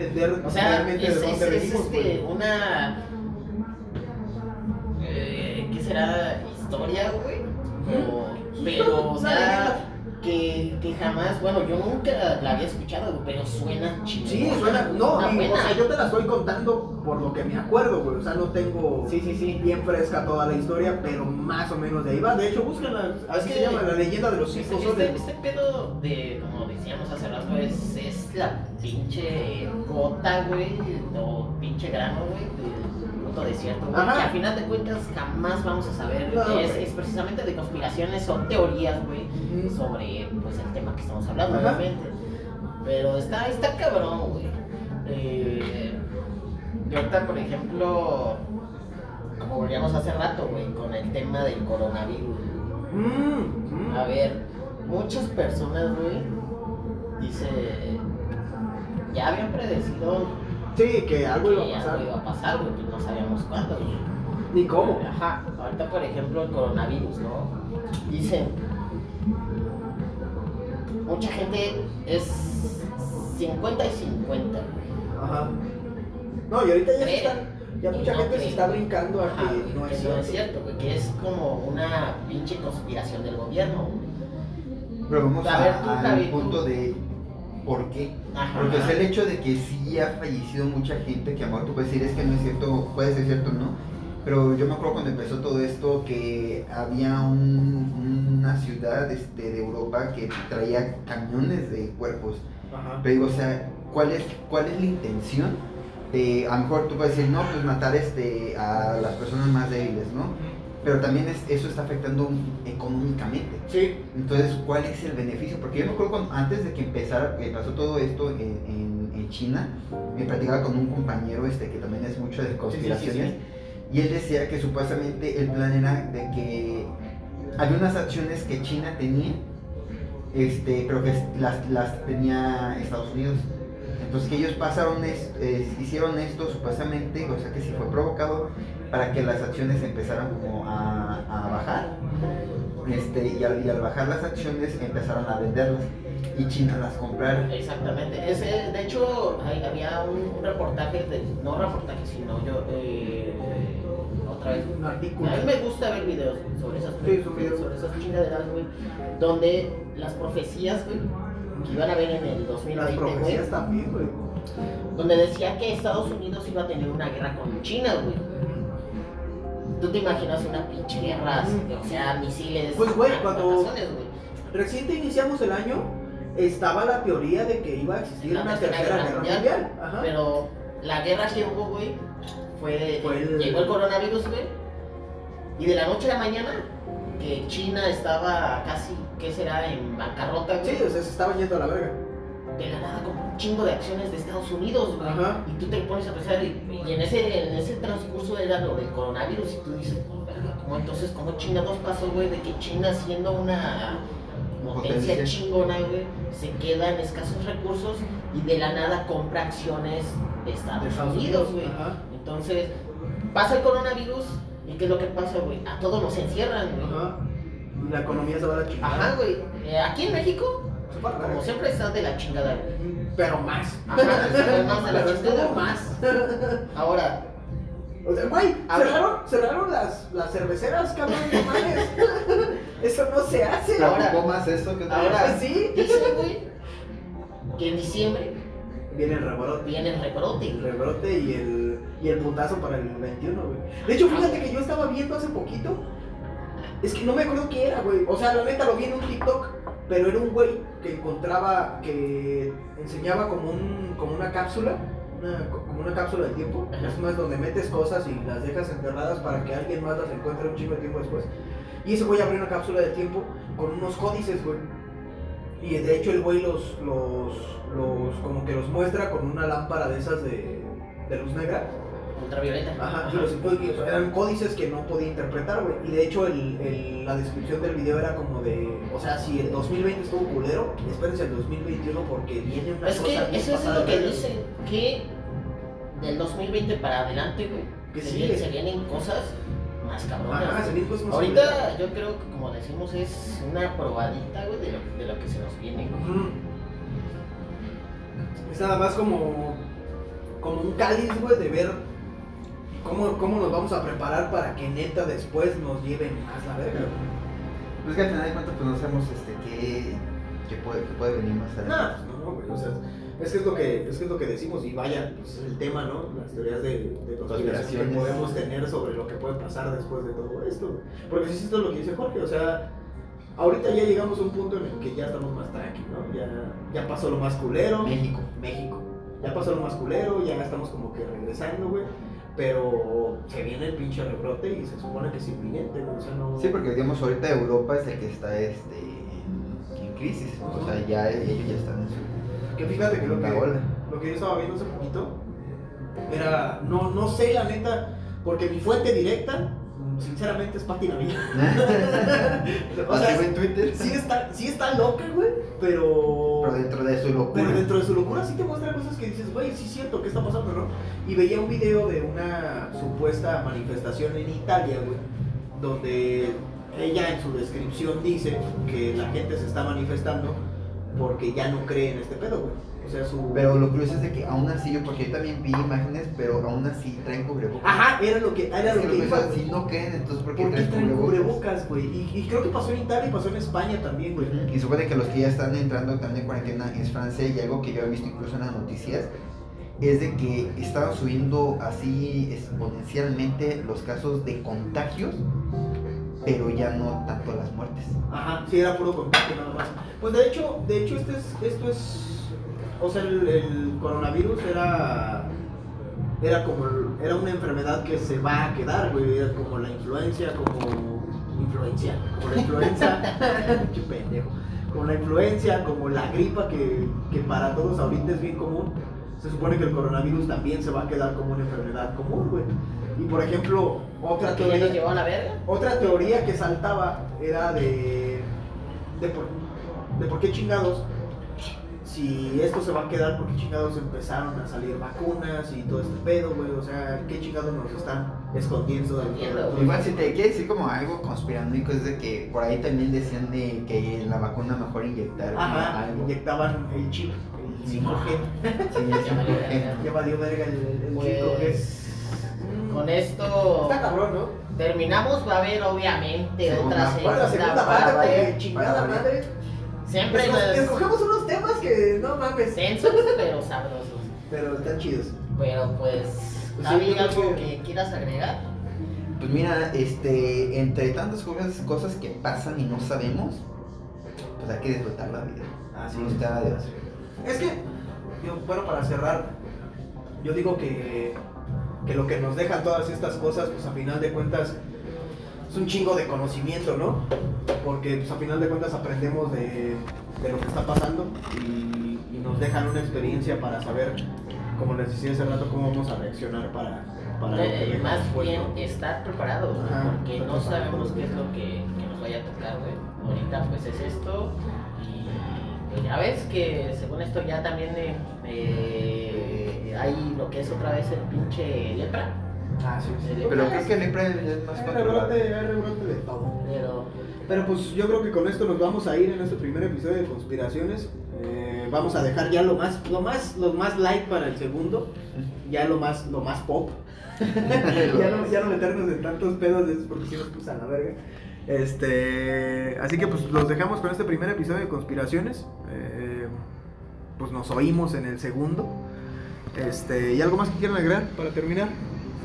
entender O sea, realmente es, de es, dónde es, venimos. este, güey. una. Eh, ¿Qué será? ¿Historia, güey? O- pero, o sea. Que, que jamás, bueno, yo nunca la había escuchado, pero suena chido. Sí, suena, no, o sea, yo te la estoy contando por lo que me acuerdo, güey, o sea, no tengo Sí, sí, sí. bien fresca toda la historia, pero más o menos de ahí va, de hecho, búsquenla, así Es se que- llama, la leyenda de los Este, cinco este, soles. este pedo de, como decíamos hace rato, es, es la pinche gota, güey, o pinche grano, güey, puto desierto, güey, que a final de cuentas jamás vamos a saber. No, es, precisamente de conspiraciones, son teorías, güey, sobre pues, el tema que estamos hablando, Ajá. obviamente. Pero está, está cabrón, güey. Eh, y ahorita, por ejemplo, como volvíamos hace rato, güey, con el tema del coronavirus. Mm, mm. A ver, muchas personas, güey, dice, ya habían predecido Sí, que algo iba a pasar. algo iba a pasar, güey, pues no sabíamos cuándo. Ni cómo. Ajá, ahorita por ejemplo el coronavirus, ¿no? Dicen, mucha gente es 50 y 50, güey. Ajá. No, y ahorita ya se están, ya mucha no gente se está brincando a que no que es no es cierto. cierto, güey, que es como una pinche conspiración del gobierno. Pero vamos A a- ver, tú, al Javi, tú. punto de por qué. Ajá. Porque es el hecho de que sí ha fallecido mucha gente que a lo mejor tú puedes decir es que no es cierto, puede ser cierto, ¿no? Pero yo me acuerdo cuando empezó todo esto que había un- una ciudad este, de Europa que traía camiones de cuerpos. Ajá. Pero digo, o sea, ¿cuál es, cuál es la intención de, a lo mejor tú puedes decir, no, pues matar este, a las personas más débiles, ¿no? Pero también es- eso está afectando económicamente. Sí. Entonces, ¿cuál es el beneficio? Porque yo me acuerdo cuando, antes de que empezara, que pasó todo esto en, en- en China, me platicaba con un compañero este, que también es mucho de conspiraciones, y él decía que supuestamente el plan era de que había unas acciones que China tenía, este, pero que las, las tenía Estados Unidos. Entonces que ellos pasaron, es- eh, hicieron esto supuestamente, o sea que sí fue provocado para que las acciones empezaran como a, a bajar. Este, y, al, y al bajar las acciones empezaron a venderlas y China las comprara. Exactamente. Ese, de hecho, hay- había un, reportaje, de, no reportaje, sino yo, eh, otra vez. Un artículo. A mí me gusta ver videos sobre esas, Sí, videos. sobre esas chingaderas, güey, donde las profecías, güey, que iban a ver en el Las 2020, güey, profecías también, güey. donde decía que Estados Unidos iba a tener una guerra con China, güey. ¿Tú te imaginas una pinche guerra, o sea, misiles, Pues, güey, cuando-? Reciente iniciamos el año, estaba la teoría de que iba a existir La una Tercera tercera Guerra guerra Mundial. mundial. Ajá. Pero la guerra que hubo, güey, fue, Fue el- llegó el coronavirus, güey, y de la noche a la mañana, que China estaba casi, ¿qué será?, en bancarrota, güey, Sí, o sea, se estaba yendo a la verga. De la nada como un chingo de acciones de Estados Unidos, güey, Ajá. y tú te pones a pensar, y, y en, ese, en ese transcurso era lo del coronavirus, y tú dices, "Oh, verga, ¿cómo entonces, como China, dos pasos, güey, de que China siendo una potencia Potencia. chingona, güey, se queda en escasos recursos y de la nada compra acciones de Estados, De Estados Unidos, Unidos, güey. ajá. Entonces, pasa el coronavirus y ¿qué es lo que pasa, güey? A todos nos encierran, güey. Ajá. La economía se va a la chingada. Ajá, güey. Eh, aquí en México, como siempre está de la chingada, güey. Pero más. Ajá, más de la chingada, más. Ahora, O sea, güey, cerraron, cerraron las, las cerveceras, cabrón, no mames. Eso no se hace. ¿Se Ahora- ocupó más eso que ahora- sí. dicen, güey, que en diciembre Viene el rebrote. viene el rebrote, El rebrote y el, y el putazo para el 21, güey. De hecho, fíjate que yo estaba viendo hace poquito. Es que no me acuerdo qué era, güey. O sea, la neta lo vi en un TikTok. Pero era un güey que encontraba, que enseñaba como, un, como una cápsula. Una, como una cápsula de tiempo. Es más, donde metes cosas y las dejas enterradas para que alguien más las encuentre un chingo de tiempo después. Y ese güey abrió una cápsula de tiempo con unos códices, güey. Y de hecho el güey los, los, los, como que los muestra con una lámpara de esas de, de luz negra. Ultravioleta. Ajá, y los- sea, eran códices que no podía interpretar, güey. Y de hecho el, el- la descripción del video era como de, o sea, si el 2020 estuvo culero, espérense el 2021 porque viene una Es que cosa bien eso es lo de que verga. dicen, que del 2020 para adelante, güey, Que se, vienen, se vienen cosas más cabronas. Ajá, se vienen cosas más Ahorita yo creo que como decimos es una probadita, güey, de lo, de lo que se nos viene, güey. Es nada más como como un cáliz, güey, de ver cómo, cómo nos vamos a preparar para que neta después nos lleven más la verga. Pues que al final de cuentas, pues no sabemos este, qué, qué, puede, qué puede venir más No, adelante. pues no, güey, o sea, es que es lo que, es que es lo que decimos y vaya, pues es el tema, ¿no? Las teorías de, de conspiración que podemos tener sobre lo que puede pasar después de todo esto. Porque sí, esto es lo que dice Jorge, o sea, ahorita ya llegamos a un punto en el que ya estamos más tranquilos, ¿no? Ya, ya pasó lo más culero. México. México. Ya pasó lo más culero, ya estamos como que regresando, güey. Pero se viene el pinche rebrote y se supone que es inminente. O sea, no. Sí, porque digamos, ahorita Europa es el que está este, en, en crisis. O sea, ya ellos ya están en su. Que fíjate que lo que, lo que yo estaba viendo hace poquito era. No, no sé, la neta. Porque mi fuente directa, sinceramente, es Pati Navidad. o Así sea, en Twitter. sí está, sí está loca, güey, pero. Pero dentro de su locura. Pero dentro de su locura sí te muestra cosas que dices, güey, sí es cierto, ¿qué está pasando, no? Y veía un video de una supuesta manifestación en Italia, güey, donde ella en su descripción dice que la gente se está manifestando porque ya no cree en este pedo, güey. O sea, su... Pero lo curioso es de que aún así, yo, porque yo también vi imágenes, pero aún así traen cubrebocas. Ajá, era lo que, era lo que iba, si no creen, entonces ¿por qué, ¿Por qué traen traen cubrebocas? güey? Y, y creo que pasó en Italia y pasó en España también, güey. Y supone que los que ya están entrando también en cuarentena es Francia y algo que yo he visto incluso en las noticias es de que estaban subiendo así exponencialmente los casos de contagios, pero ya no tanto las muertes. Ajá, sí, era puro contacto nada más. Pues de hecho, de hecho este es, esto es, o sea, el, el coronavirus era, era como, era una enfermedad que se va a quedar, güey, era como la influencia, como, influencia, como la influenza, pendejo, como la influencia, como la gripa que, que para todos ahorita es bien común. Se supone que el coronavirus también se va a quedar como una enfermedad común, güey. Y por ejemplo, otra Que ya nos teoría... llevó a la verga. Otra teoría que saltaba era de, de, por, de por qué chingados, si esto se va a quedar, por qué chingados empezaron a salir vacunas y todo este pedo, güey. O sea, qué chingados nos están escondiendo del todo Igual si te quiere decir como algo conspiranoico es de que por ahí también decían de que en la vacuna mejor inyectar Ajá, algo. inyectaban el chip, el 5G. Sí, Ya valió porque- verga. Ya valió verga el, el 5G. Pues con esto Está cabrón, ¿no? terminamos. Va a haber obviamente Segunda otra Para la segunda segunda parte, parte. porque chingada madre. Siempre Esco- las Escogemos unos temas que no mames, tensos pero sabrosos. pero están chidos. Pero pues, Pues creo algo que- que quieras agregar? Pues mira, este, entre tantas cosas, cosas que pasan y no sabemos, pues hay que disfrutar la vida. Así No es. está de- Es que, yo, bueno, para cerrar, yo digo que, que lo que nos dejan todas estas cosas, pues a final de cuentas, es un chingo de conocimiento, ¿no? Porque pues a final de cuentas aprendemos de, de lo que está pasando y, y nos dejan una experiencia para saber, como les decía hace rato, cómo vamos a reaccionar para, para lo que Eh, más bien ¿no? estar preparados, ¿no? Ajá, porque estar no sabemos qué es lo que, que nos vaya a tocar, güey. Ahorita pues es esto y ya ves que según esto ya también eh, eh, hay lo que es otra vez el pinche lepra, Ah, sí, sí. Pero creo que el lepra es más controlado. rebrote, hay rebrote de todo. pero Pero pues yo creo que con esto nos vamos a ir en este primer episodio de conspiraciones. Eh, vamos a dejar ya lo más, lo más, lo más light para el segundo, ya lo más, lo más pop. ya, no, ya no meternos en tantos pedos de esos porque si nos puso a la verga. Este, así que pues los dejamos con este primer episodio de conspiraciones. Eh, pues nos oímos en el segundo. Este, ¿y algo más que quieran agregar para terminar?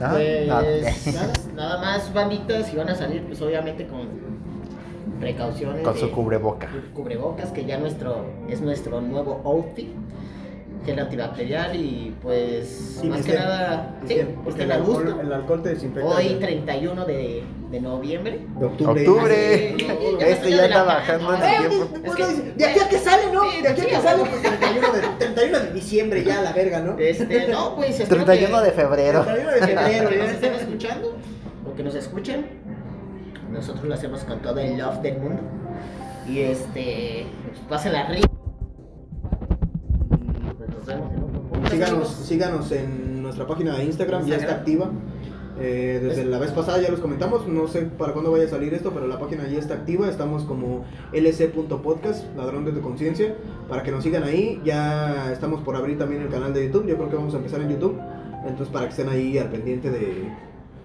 ¿Ah? pues No. nada, nada más banditas y van a salir pues obviamente con precauciones Con su de- cubreboca. cubrebocas que ya nuestro es nuestro nuevo outfit gel antibacterial y pues Sí, más que nada sí, estén, el a alcohol, gusto el alcohol te desinfecta. hoy de- 31 de, de noviembre de octubre. Octubre. Ah, sí, ya me Este ya adelantando, bajando en su tiempo. Es que- de aquí a que sale, ¿no? Sí, de aquí a que sale, pues 31 de, 31 de diciembre ya, la verga, ¿no? este no pues espero 31 que- de febrero. 31 de febrero, que nos estén escuchando o que nos escuchen nosotros lo hacemos con todo el love del mundo y este pues, pásenla rico y Síganos, síganos en nuestra página de Instagram, ya está activa. Eh, desde la vez pasada ya los comentamos, no sé para cuándo vaya a salir esto, pero la página ya está activa, estamos como lc.podcast, ladrón de tu conciencia, para que nos sigan ahí, ya estamos por abrir también el canal de YouTube, yo creo que vamos a empezar en YouTube, entonces para que estén ahí al pendiente de,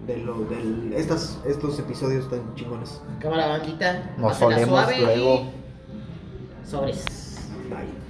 de, lo, de estas, estos episodios tan chingones. Cámara bandita. Nos solemos suave luego. y Sobres. Bye.